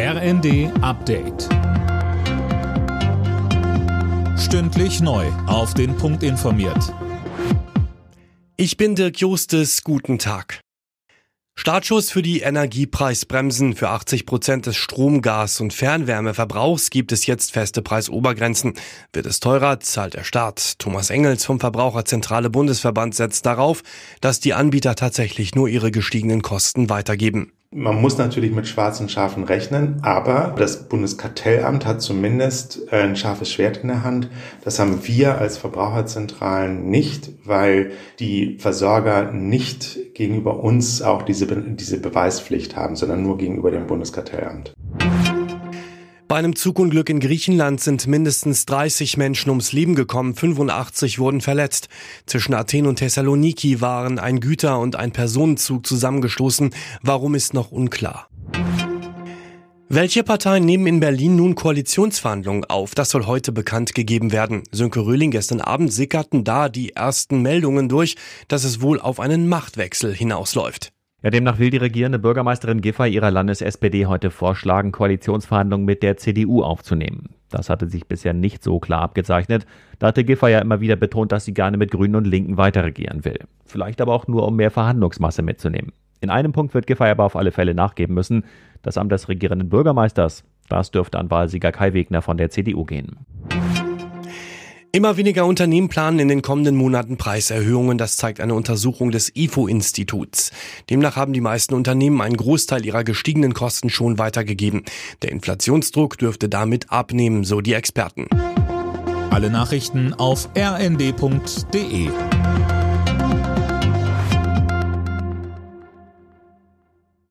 RND Update. Stündlich neu. Auf den Punkt informiert. Ich bin Dirk Justes. Guten Tag. Startschuss für die Energiepreisbremsen. Für 80 Prozent des Strom-, Gas- und Fernwärmeverbrauchs gibt es jetzt feste Preisobergrenzen. Wird es teurer, zahlt der Staat. Thomas Engels vom Verbraucherzentrale Bundesverband setzt darauf, dass die Anbieter tatsächlich nur ihre gestiegenen Kosten weitergeben. Man muss natürlich mit schwarzen Schafen rechnen, aber das Bundeskartellamt hat zumindest ein scharfes Schwert in der Hand. Das haben wir als Verbraucherzentralen nicht, weil die Versorger nicht gegenüber uns auch diese, diese Beweispflicht haben, sondern nur gegenüber dem Bundeskartellamt. Einem Zugunglück in Griechenland sind mindestens 30 Menschen ums Leben gekommen, 85 wurden verletzt. Zwischen Athen und Thessaloniki waren ein Güter- und ein Personenzug zusammengestoßen. Warum ist noch unklar. Welche Parteien nehmen in Berlin nun Koalitionsverhandlungen auf? Das soll heute bekannt gegeben werden. Sönke Röhling gestern Abend sickerten da die ersten Meldungen durch, dass es wohl auf einen Machtwechsel hinausläuft. Ja, demnach will die regierende Bürgermeisterin Giffey ihrer Landes-SPD heute vorschlagen, Koalitionsverhandlungen mit der CDU aufzunehmen. Das hatte sich bisher nicht so klar abgezeichnet. Da hatte Giffey ja immer wieder betont, dass sie gerne mit Grünen und Linken weiterregieren will. Vielleicht aber auch nur, um mehr Verhandlungsmasse mitzunehmen. In einem Punkt wird Giffey aber auf alle Fälle nachgeben müssen. Das Amt des regierenden Bürgermeisters. Das dürfte an Wahlsieger Kai Wegner von der CDU gehen. Immer weniger Unternehmen planen in den kommenden Monaten Preiserhöhungen, das zeigt eine Untersuchung des IFO-Instituts. Demnach haben die meisten Unternehmen einen Großteil ihrer gestiegenen Kosten schon weitergegeben. Der Inflationsdruck dürfte damit abnehmen, so die Experten. Alle Nachrichten auf rnd.de